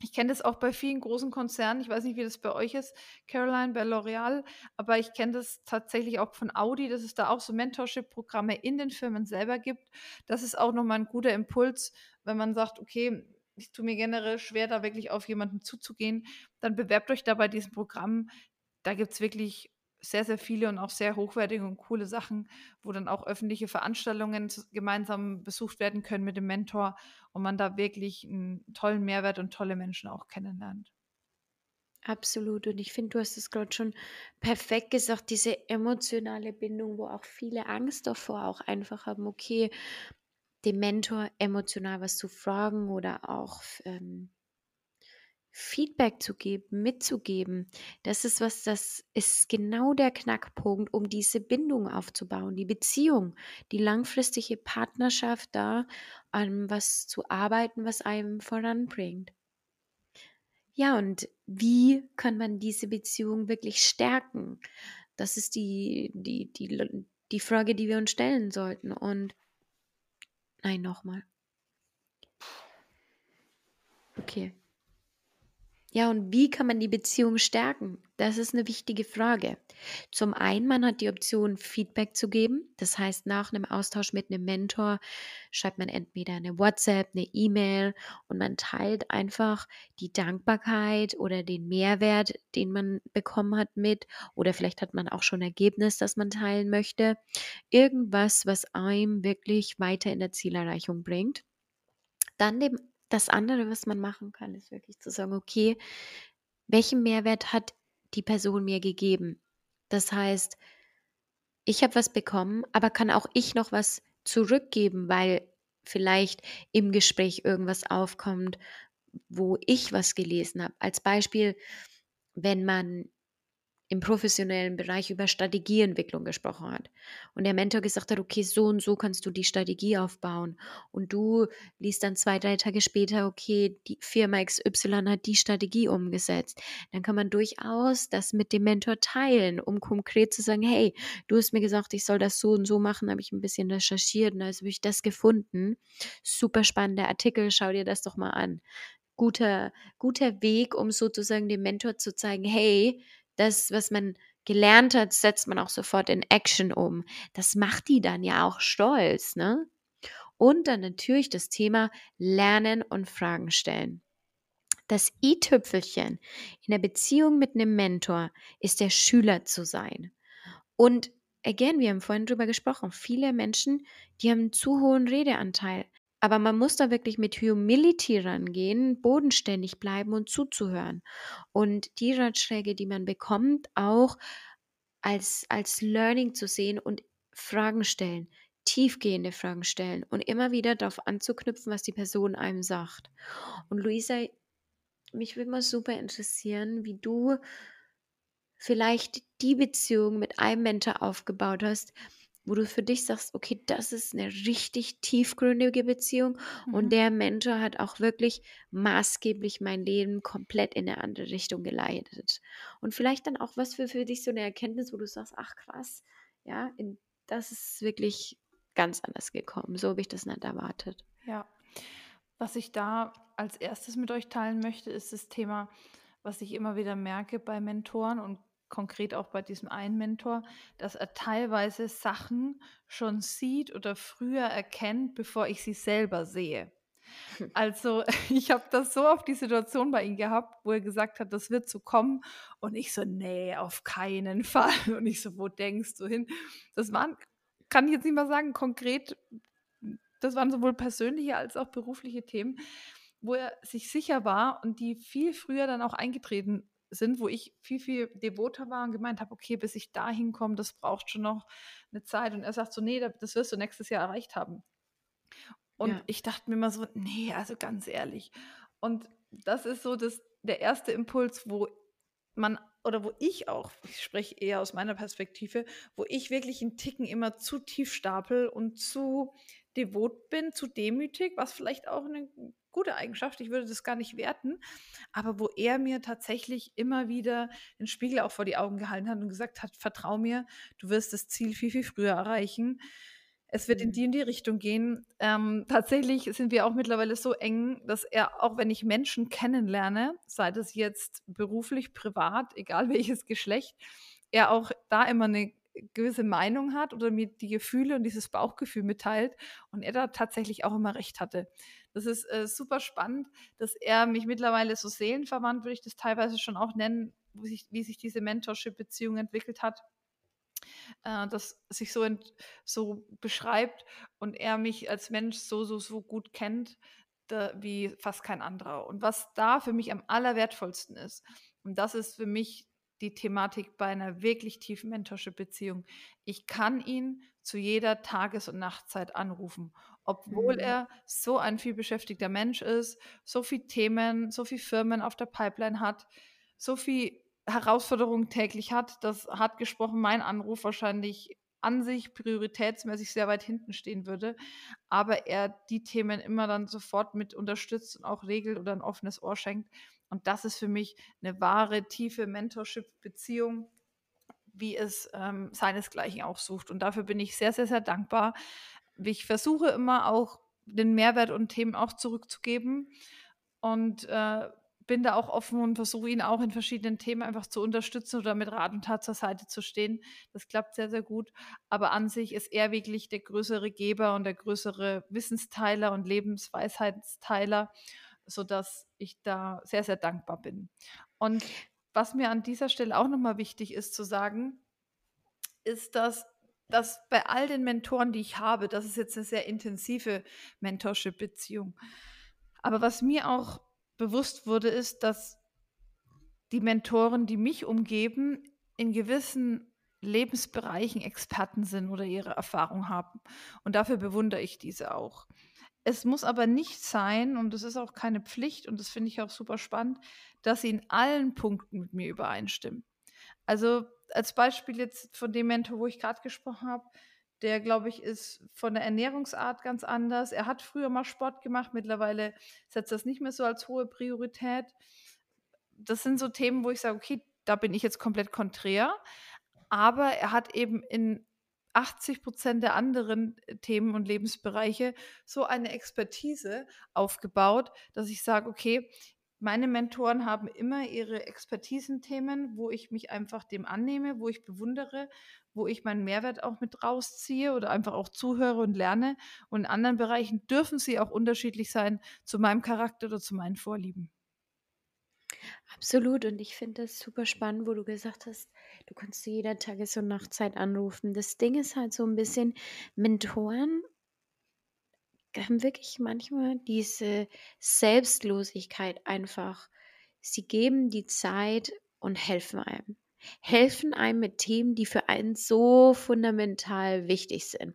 ich kenne das auch bei vielen großen Konzernen. Ich weiß nicht, wie das bei euch ist, Caroline, bei L'Oreal, aber ich kenne das tatsächlich auch von Audi, dass es da auch so Mentorship-Programme in den Firmen selber gibt. Das ist auch nochmal ein guter Impuls, wenn man sagt, okay, ich tue mir generell schwer, da wirklich auf jemanden zuzugehen, dann bewerbt euch da bei diesem Programm. Da gibt es wirklich sehr, sehr viele und auch sehr hochwertige und coole Sachen, wo dann auch öffentliche Veranstaltungen gemeinsam besucht werden können mit dem Mentor und man da wirklich einen tollen Mehrwert und tolle Menschen auch kennenlernt. Absolut. Und ich finde, du hast es gerade schon perfekt gesagt, diese emotionale Bindung, wo auch viele Angst davor auch einfach haben, okay, dem Mentor emotional was zu fragen oder auch ähm, Feedback zu geben, mitzugeben, das ist was, das ist genau der Knackpunkt, um diese Bindung aufzubauen, die Beziehung, die langfristige Partnerschaft da, an was zu arbeiten, was einem voranbringt. Ja, und wie kann man diese Beziehung wirklich stärken? Das ist die, die, die, die Frage, die wir uns stellen sollten. Und nein, nochmal. Okay. Ja, und wie kann man die Beziehung stärken? Das ist eine wichtige Frage. Zum einen, man hat die Option, Feedback zu geben. Das heißt, nach einem Austausch mit einem Mentor schreibt man entweder eine WhatsApp, eine E-Mail und man teilt einfach die Dankbarkeit oder den Mehrwert, den man bekommen hat mit. Oder vielleicht hat man auch schon Ergebnis, das man teilen möchte. Irgendwas, was einem wirklich weiter in der Zielerreichung bringt. Dann dem das andere, was man machen kann, ist wirklich zu sagen, okay, welchen Mehrwert hat die Person mir gegeben. Das heißt, ich habe was bekommen, aber kann auch ich noch was zurückgeben, weil vielleicht im Gespräch irgendwas aufkommt, wo ich was gelesen habe. Als Beispiel, wenn man im professionellen Bereich über Strategieentwicklung gesprochen hat. Und der Mentor gesagt hat, okay, so und so kannst du die Strategie aufbauen. Und du liest dann zwei, drei Tage später, okay, die Firma XY hat die Strategie umgesetzt. Dann kann man durchaus das mit dem Mentor teilen, um konkret zu sagen, hey, du hast mir gesagt, ich soll das so und so machen, habe ich ein bisschen recherchiert und also habe ich das gefunden. Super spannender Artikel, schau dir das doch mal an. Guter, guter Weg, um sozusagen dem Mentor zu zeigen, hey, das, was man gelernt hat, setzt man auch sofort in Action um. Das macht die dann ja auch stolz, ne? Und dann natürlich das Thema Lernen und Fragen stellen. Das i-Tüpfelchen in der Beziehung mit einem Mentor ist der Schüler zu sein. Und again, wir haben vorhin drüber gesprochen, viele Menschen, die haben einen zu hohen Redeanteil. Aber man muss da wirklich mit Humility rangehen, bodenständig bleiben und zuzuhören. Und die Ratschläge, die man bekommt, auch als, als Learning zu sehen und Fragen stellen, tiefgehende Fragen stellen und immer wieder darauf anzuknüpfen, was die Person einem sagt. Und Luisa, mich würde mal super interessieren, wie du vielleicht die Beziehung mit einem Mentor aufgebaut hast, wo du für dich sagst, okay, das ist eine richtig tiefgründige Beziehung mhm. und der Mentor hat auch wirklich maßgeblich mein Leben komplett in eine andere Richtung geleitet. Und vielleicht dann auch was für, für dich so eine Erkenntnis, wo du sagst, ach krass, ja, in, das ist wirklich ganz anders gekommen. So habe ich das nicht erwartet. Ja, was ich da als erstes mit euch teilen möchte, ist das Thema, was ich immer wieder merke bei Mentoren und konkret auch bei diesem einen Mentor, dass er teilweise Sachen schon sieht oder früher erkennt, bevor ich sie selber sehe. Also ich habe das so auf die Situation bei ihm gehabt, wo er gesagt hat, das wird so kommen. Und ich so, nee, auf keinen Fall. Und ich so, wo denkst du hin? Das waren, kann ich jetzt nicht mal sagen, konkret, das waren sowohl persönliche als auch berufliche Themen, wo er sich sicher war und die viel früher dann auch eingetreten sind, wo ich viel, viel devoter war und gemeint habe, okay, bis ich da hinkomme, das braucht schon noch eine Zeit. Und er sagt so, nee, das wirst du nächstes Jahr erreicht haben. Und ja. ich dachte mir immer so, nee, also ganz ehrlich. Und das ist so das, der erste Impuls, wo man oder wo ich auch, ich spreche eher aus meiner Perspektive, wo ich wirklich einen Ticken immer zu tief stapel und zu devot bin, zu demütig, was vielleicht auch eine gute Eigenschaft, ich würde das gar nicht werten, aber wo er mir tatsächlich immer wieder den Spiegel auch vor die Augen gehalten hat und gesagt hat, vertrau mir, du wirst das Ziel viel, viel früher erreichen. Es wird in mhm. die in die Richtung gehen. Ähm, tatsächlich sind wir auch mittlerweile so eng, dass er, auch wenn ich Menschen kennenlerne, sei das jetzt beruflich, privat, egal welches Geschlecht, er auch da immer eine gewisse Meinung hat oder mir die Gefühle und dieses Bauchgefühl mitteilt und er da tatsächlich auch immer recht hatte. Das ist äh, super spannend, dass er mich mittlerweile so seelenverwandt, würde ich das teilweise schon auch nennen, wie sich, wie sich diese Mentorship-Beziehung entwickelt hat äh, das sich so, so beschreibt und er mich als Mensch so, so, so gut kennt da, wie fast kein anderer. Und was da für mich am allerwertvollsten ist, und das ist für mich die Thematik bei einer wirklich tiefen Mentorship-Beziehung. Ich kann ihn zu jeder Tages- und Nachtzeit anrufen, obwohl mhm. er so ein vielbeschäftigter Mensch ist, so viele Themen, so viele Firmen auf der Pipeline hat, so viel Herausforderungen täglich hat, dass hart gesprochen mein Anruf wahrscheinlich an sich prioritätsmäßig sehr weit hinten stehen würde, aber er die Themen immer dann sofort mit unterstützt und auch regelt oder ein offenes Ohr schenkt. Und das ist für mich eine wahre, tiefe Mentorship-Beziehung, wie es ähm, seinesgleichen auch sucht. Und dafür bin ich sehr, sehr, sehr dankbar. Ich versuche immer auch den Mehrwert und Themen auch zurückzugeben und äh, bin da auch offen und versuche ihn auch in verschiedenen Themen einfach zu unterstützen oder mit Rat und Tat zur Seite zu stehen. Das klappt sehr, sehr gut. Aber an sich ist er wirklich der größere Geber und der größere Wissensteiler und Lebensweisheitsteiler sodass ich da sehr, sehr dankbar bin. Und was mir an dieser Stelle auch nochmal wichtig ist zu sagen, ist, dass, dass bei all den Mentoren, die ich habe, das ist jetzt eine sehr intensive Mentorship-Beziehung. Aber was mir auch bewusst wurde, ist, dass die Mentoren, die mich umgeben, in gewissen Lebensbereichen Experten sind oder ihre Erfahrung haben. Und dafür bewundere ich diese auch. Es muss aber nicht sein, und das ist auch keine Pflicht, und das finde ich auch super spannend, dass sie in allen Punkten mit mir übereinstimmen. Also als Beispiel jetzt von dem Mentor, wo ich gerade gesprochen habe, der, glaube ich, ist von der Ernährungsart ganz anders. Er hat früher mal Sport gemacht, mittlerweile setzt das nicht mehr so als hohe Priorität. Das sind so Themen, wo ich sage, okay, da bin ich jetzt komplett konträr. Aber er hat eben in 80 Prozent der anderen äh, Themen und Lebensbereiche so eine Expertise aufgebaut, dass ich sage, okay, meine Mentoren haben immer ihre Expertisenthemen, wo ich mich einfach dem annehme, wo ich bewundere, wo ich meinen Mehrwert auch mit rausziehe oder einfach auch zuhöre und lerne. Und in anderen Bereichen dürfen sie auch unterschiedlich sein zu meinem Charakter oder zu meinen Vorlieben. Absolut. Und ich finde das super spannend, wo du gesagt hast, du kannst zu jeder Tages- und Nachtzeit anrufen. Das Ding ist halt so ein bisschen, Mentoren haben wirklich manchmal diese Selbstlosigkeit einfach. Sie geben die Zeit und helfen einem. Helfen einem mit Themen, die für einen so fundamental wichtig sind.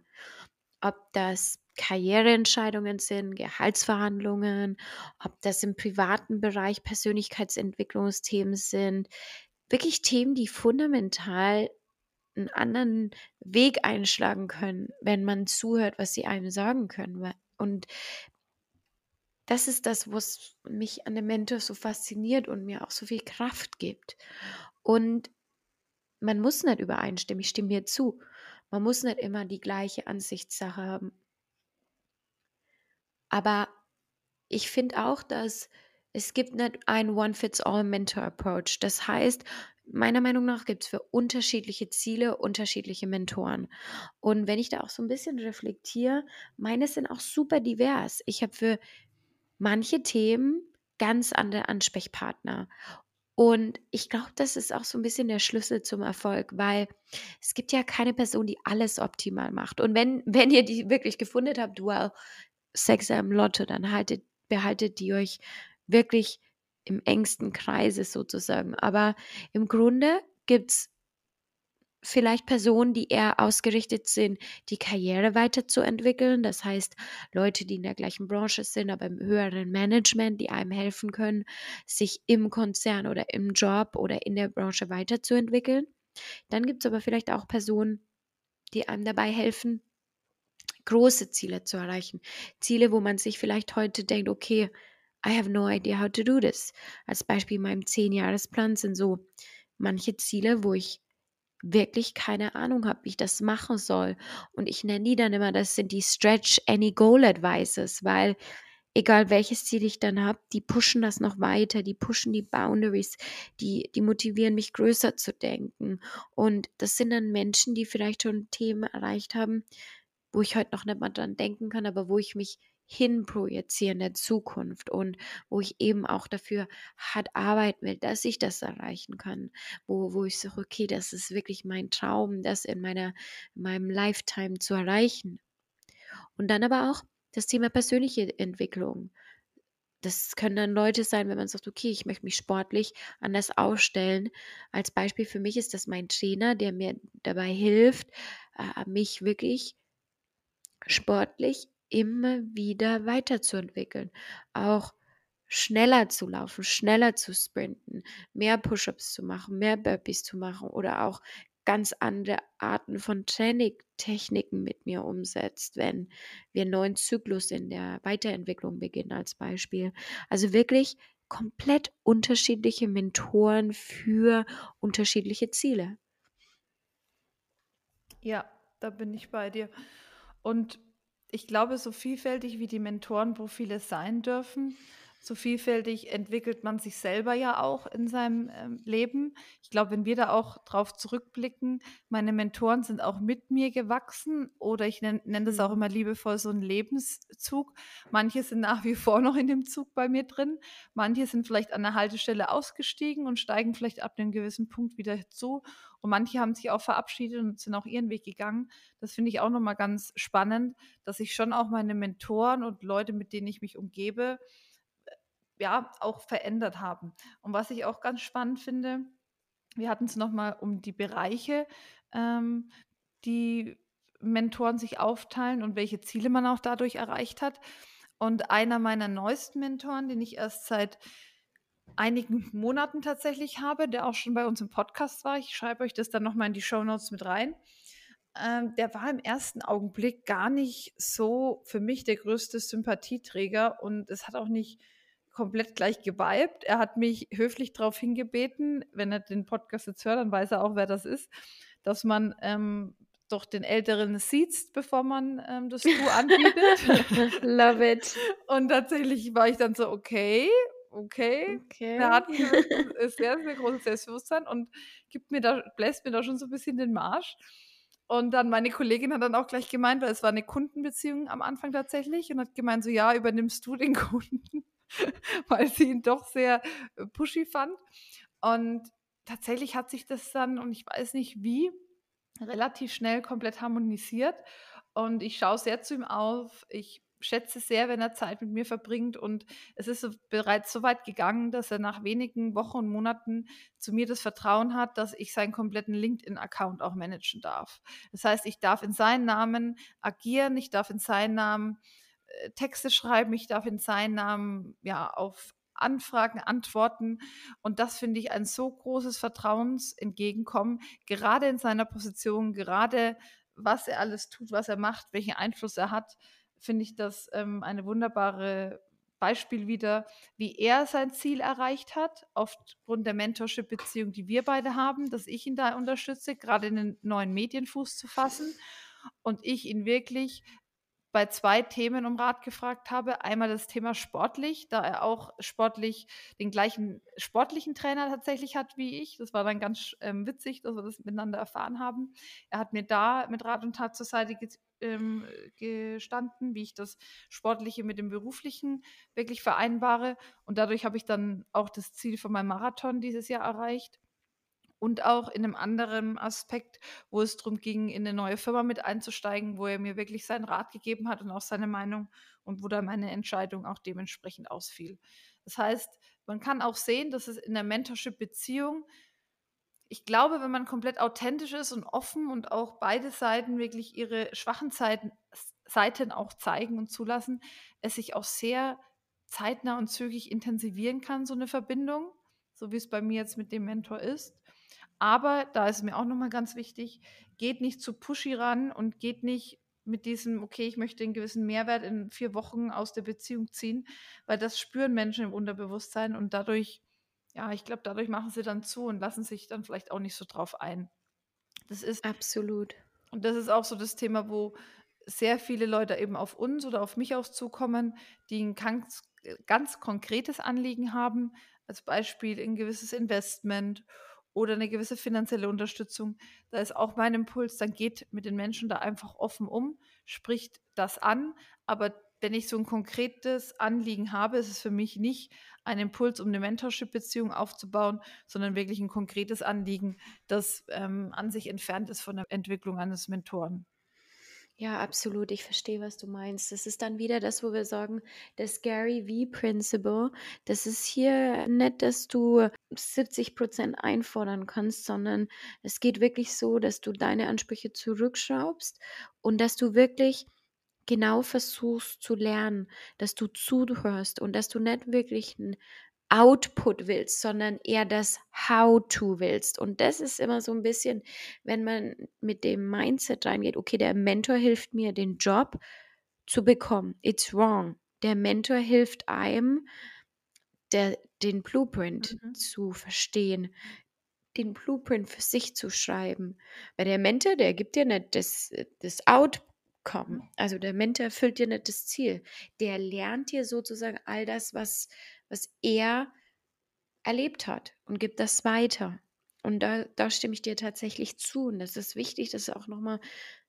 Ob das Karriereentscheidungen sind, Gehaltsverhandlungen, ob das im privaten Bereich Persönlichkeitsentwicklungsthemen sind. Wirklich Themen, die fundamental einen anderen Weg einschlagen können, wenn man zuhört, was sie einem sagen können. Und das ist das, was mich an dem Mentor so fasziniert und mir auch so viel Kraft gibt. Und man muss nicht übereinstimmen, ich stimme mir zu. Man muss nicht immer die gleiche Ansichtssache haben. Aber ich finde auch, dass es gibt nicht ein One-Fits-All-Mentor-Approach. Das heißt, meiner Meinung nach gibt es für unterschiedliche Ziele unterschiedliche Mentoren. Und wenn ich da auch so ein bisschen reflektiere, meine sind auch super divers. Ich habe für manche Themen ganz andere Ansprechpartner. Und ich glaube, das ist auch so ein bisschen der Schlüssel zum Erfolg, weil es gibt ja keine Person, die alles optimal macht. Und wenn, wenn ihr die wirklich gefunden habt, well, Sechser im Lotto, dann haltet, behaltet die euch wirklich im engsten Kreise sozusagen. Aber im Grunde gibt es vielleicht Personen, die eher ausgerichtet sind, die Karriere weiterzuentwickeln. Das heißt, Leute, die in der gleichen Branche sind, aber im höheren Management, die einem helfen können, sich im Konzern oder im Job oder in der Branche weiterzuentwickeln. Dann gibt es aber vielleicht auch Personen, die einem dabei helfen, große Ziele zu erreichen. Ziele, wo man sich vielleicht heute denkt, okay, I have no idea how to do this. Als Beispiel in meinem 10-Jahresplan sind so manche Ziele, wo ich wirklich keine Ahnung habe, wie ich das machen soll. Und ich nenne die dann immer, das sind die Stretch Any Goal Advices, weil egal welches Ziel ich dann habe, die pushen das noch weiter, die pushen die Boundaries, die, die motivieren mich größer zu denken. Und das sind dann Menschen, die vielleicht schon Themen erreicht haben, wo ich heute noch nicht mal dran denken kann, aber wo ich mich hinprojiziere in der Zukunft und wo ich eben auch dafür hart arbeiten will, dass ich das erreichen kann, wo, wo ich sage, okay, das ist wirklich mein Traum, das in meiner in meinem Lifetime zu erreichen. Und dann aber auch das Thema persönliche Entwicklung. Das können dann Leute sein, wenn man sagt, okay, ich möchte mich sportlich anders aufstellen. Als Beispiel für mich ist das mein Trainer, der mir dabei hilft, äh, mich wirklich sportlich immer wieder weiterzuentwickeln. Auch schneller zu laufen, schneller zu sprinten, mehr Push-ups zu machen, mehr Burpees zu machen oder auch ganz andere Arten von Trainingtechniken mit mir umsetzt, wenn wir einen neuen Zyklus in der Weiterentwicklung beginnen als Beispiel. Also wirklich komplett unterschiedliche Mentoren für unterschiedliche Ziele. Ja, da bin ich bei dir. Und ich glaube, so vielfältig wie die Mentorenprofile sein dürfen, so vielfältig entwickelt man sich selber ja auch in seinem ähm, Leben. Ich glaube, wenn wir da auch drauf zurückblicken, meine Mentoren sind auch mit mir gewachsen oder ich nenne nenn das auch mhm. immer liebevoll so ein Lebenszug. Manche sind nach wie vor noch in dem Zug bei mir drin, manche sind vielleicht an der Haltestelle ausgestiegen und steigen vielleicht ab einem gewissen Punkt wieder zu und manche haben sich auch verabschiedet und sind auch ihren Weg gegangen. Das finde ich auch nochmal ganz spannend, dass ich schon auch meine Mentoren und Leute, mit denen ich mich umgebe, ja auch verändert haben. Und was ich auch ganz spannend finde, wir hatten es nochmal um die Bereiche, ähm, die Mentoren sich aufteilen und welche Ziele man auch dadurch erreicht hat. Und einer meiner neuesten Mentoren, den ich erst seit einigen Monaten tatsächlich habe, der auch schon bei uns im Podcast war, ich schreibe euch das dann nochmal in die Show Notes mit rein, ähm, der war im ersten Augenblick gar nicht so für mich der größte Sympathieträger und es hat auch nicht komplett gleich geweibt. Er hat mich höflich darauf hingebeten, wenn er den Podcast jetzt hört, dann weiß er auch, wer das ist, dass man ähm, doch den Älteren sieht, bevor man ähm, das Du anbietet. Love it. Und tatsächlich war ich dann so, okay, okay. Okay. Er hat ein sehr, sehr großes Selbstbewusstsein und gibt mir da, bläst mir da schon so ein bisschen den Marsch. Und dann meine Kollegin hat dann auch gleich gemeint, weil es war eine Kundenbeziehung am Anfang tatsächlich und hat gemeint, so ja, übernimmst du den Kunden, weil sie ihn doch sehr äh, pushy fand. Und tatsächlich hat sich das dann, und ich weiß nicht wie, relativ schnell komplett harmonisiert. Und ich schaue sehr zu ihm auf. Ich schätze sehr, wenn er Zeit mit mir verbringt. Und es ist bereits so weit gegangen, dass er nach wenigen Wochen und Monaten zu mir das Vertrauen hat, dass ich seinen kompletten LinkedIn-Account auch managen darf. Das heißt, ich darf in seinen Namen agieren, ich darf in seinen Namen Texte schreiben, ich darf in seinen Namen ja auf Anfragen, Antworten. Und das finde ich ein so großes Vertrauensentgegenkommen, gerade in seiner Position, gerade was er alles tut, was er macht, welchen Einfluss er hat finde ich das ähm, eine wunderbare Beispiel wieder, wie er sein Ziel erreicht hat, aufgrund der Mentorship-Beziehung, die wir beide haben, dass ich ihn da unterstütze, gerade in den neuen Medienfuß zu fassen und ich ihn wirklich bei zwei Themen um Rat gefragt habe. Einmal das Thema sportlich, da er auch sportlich den gleichen sportlichen Trainer tatsächlich hat wie ich. Das war dann ganz ähm, witzig, dass wir das miteinander erfahren haben. Er hat mir da mit Rat und Tat zur Seite ge ähm, gestanden, wie ich das Sportliche mit dem Beruflichen wirklich vereinbare. Und dadurch habe ich dann auch das Ziel von meinem Marathon dieses Jahr erreicht und auch in einem anderen Aspekt, wo es darum ging, in eine neue Firma mit einzusteigen, wo er mir wirklich seinen Rat gegeben hat und auch seine Meinung und wo dann meine Entscheidung auch dementsprechend ausfiel. Das heißt, man kann auch sehen, dass es in der Mentorship-Beziehung, ich glaube, wenn man komplett authentisch ist und offen und auch beide Seiten wirklich ihre schwachen Seiten, Seiten auch zeigen und zulassen, es sich auch sehr zeitnah und zügig intensivieren kann, so eine Verbindung, so wie es bei mir jetzt mit dem Mentor ist. Aber da ist mir auch nochmal ganz wichtig, geht nicht zu pushy ran und geht nicht mit diesem, okay, ich möchte einen gewissen Mehrwert in vier Wochen aus der Beziehung ziehen, weil das spüren Menschen im Unterbewusstsein und dadurch, ja, ich glaube, dadurch machen sie dann zu und lassen sich dann vielleicht auch nicht so drauf ein. Das ist absolut. Und das ist auch so das Thema, wo sehr viele Leute eben auf uns oder auf mich auch zukommen, die ein ganz, ganz konkretes Anliegen haben, als Beispiel ein gewisses Investment oder eine gewisse finanzielle Unterstützung, da ist auch mein Impuls, dann geht mit den Menschen da einfach offen um, spricht das an, aber wenn ich so ein konkretes Anliegen habe, ist es für mich nicht ein Impuls, um eine Mentorship-Beziehung aufzubauen, sondern wirklich ein konkretes Anliegen, das ähm, an sich entfernt ist von der Entwicklung eines Mentoren. Ja, absolut. Ich verstehe, was du meinst. Das ist dann wieder das, wo wir sagen, das Gary V-Principle. Das ist hier nicht, dass du 70 Prozent einfordern kannst, sondern es geht wirklich so, dass du deine Ansprüche zurückschraubst und dass du wirklich genau versuchst zu lernen, dass du zuhörst und dass du nicht wirklich ein Output willst, sondern eher das How-to willst. Und das ist immer so ein bisschen, wenn man mit dem Mindset reingeht, okay, der Mentor hilft mir, den Job zu bekommen. It's wrong. Der Mentor hilft einem, der, den Blueprint mhm. zu verstehen, den Blueprint für sich zu schreiben. Weil der Mentor, der gibt dir nicht das, das Outcome. Also der Mentor erfüllt dir nicht das Ziel. Der lernt dir sozusagen all das, was was er erlebt hat und gibt das weiter. Und da, da stimme ich dir tatsächlich zu. Und das ist wichtig, das auch nochmal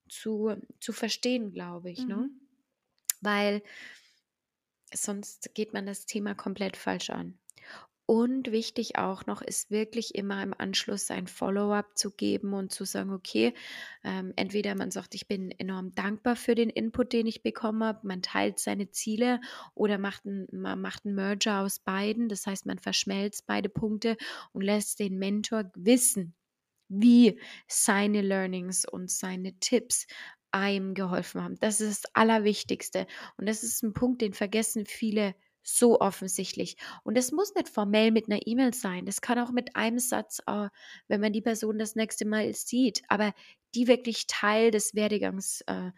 zu, zu verstehen, glaube ich. Ne? Mhm. Ne? Weil sonst geht man das Thema komplett falsch an. Und wichtig auch noch ist wirklich immer im Anschluss ein Follow-up zu geben und zu sagen, okay, ähm, entweder man sagt, ich bin enorm dankbar für den Input, den ich bekommen habe, man teilt seine Ziele oder macht ein, man macht einen Merger aus beiden, das heißt, man verschmelzt beide Punkte und lässt den Mentor wissen, wie seine Learnings und seine Tipps einem geholfen haben. Das ist das Allerwichtigste. Und das ist ein Punkt, den vergessen viele so offensichtlich. Und es muss nicht formell mit einer E-Mail sein. Das kann auch mit einem Satz, äh, wenn man die Person das nächste Mal sieht, aber die wirklich Teil des Werdegangs äh,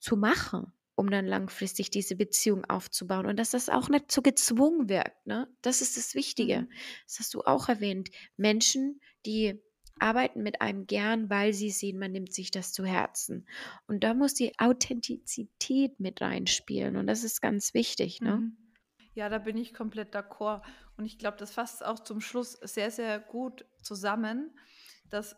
zu machen, um dann langfristig diese Beziehung aufzubauen. Und dass das auch nicht so gezwungen wirkt. Ne? Das ist das Wichtige. Mhm. Das hast du auch erwähnt. Menschen, die arbeiten mit einem gern, weil sie sehen, man nimmt sich das zu Herzen. Und da muss die Authentizität mit reinspielen und das ist ganz wichtig. Ne? Mhm. Ja, da bin ich komplett d'accord. Und ich glaube, das fasst auch zum Schluss sehr, sehr gut zusammen, dass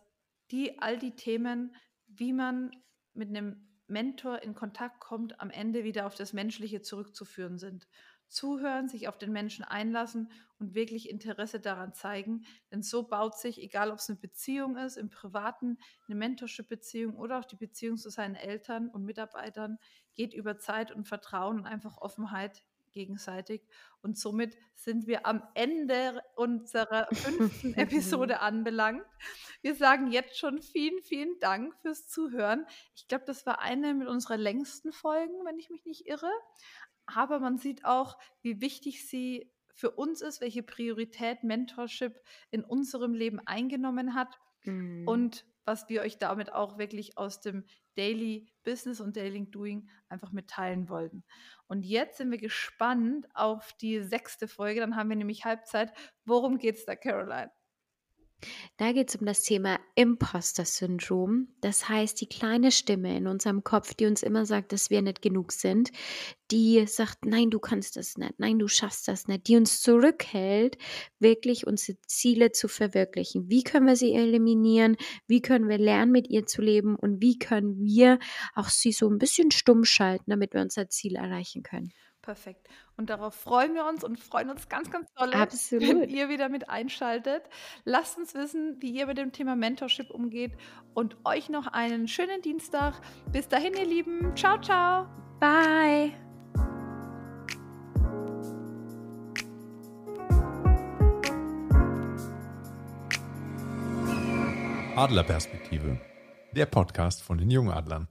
die all die Themen, wie man mit einem Mentor in Kontakt kommt, am Ende wieder auf das Menschliche zurückzuführen sind zuhören, sich auf den Menschen einlassen und wirklich Interesse daran zeigen. Denn so baut sich, egal ob es eine Beziehung ist, im Privaten, eine Mentorship-Beziehung oder auch die Beziehung zu seinen Eltern und Mitarbeitern, geht über Zeit und Vertrauen und einfach Offenheit gegenseitig. Und somit sind wir am Ende unserer fünften Episode anbelangt. Wir sagen jetzt schon vielen, vielen Dank fürs Zuhören. Ich glaube, das war eine mit unserer längsten Folgen, wenn ich mich nicht irre aber man sieht auch, wie wichtig sie für uns ist, welche Priorität Mentorship in unserem Leben eingenommen hat mhm. und was wir euch damit auch wirklich aus dem Daily Business und Daily Doing einfach mitteilen wollten. Und jetzt sind wir gespannt auf die sechste Folge. Dann haben wir nämlich Halbzeit. Worum geht es da, Caroline? Da geht es um das Thema Imposter-Syndrom. Das heißt, die kleine Stimme in unserem Kopf, die uns immer sagt, dass wir nicht genug sind, die sagt, nein, du kannst das nicht, nein, du schaffst das nicht, die uns zurückhält, wirklich unsere Ziele zu verwirklichen. Wie können wir sie eliminieren? Wie können wir lernen, mit ihr zu leben? Und wie können wir auch sie so ein bisschen stumm schalten, damit wir unser Ziel erreichen können? Perfekt. Und darauf freuen wir uns und freuen uns ganz, ganz toll, wenn ihr wieder mit einschaltet. Lasst uns wissen, wie ihr mit dem Thema Mentorship umgeht und euch noch einen schönen Dienstag. Bis dahin, ihr Lieben. Ciao, ciao. Bye. Adlerperspektive, der Podcast von den Jungadlern.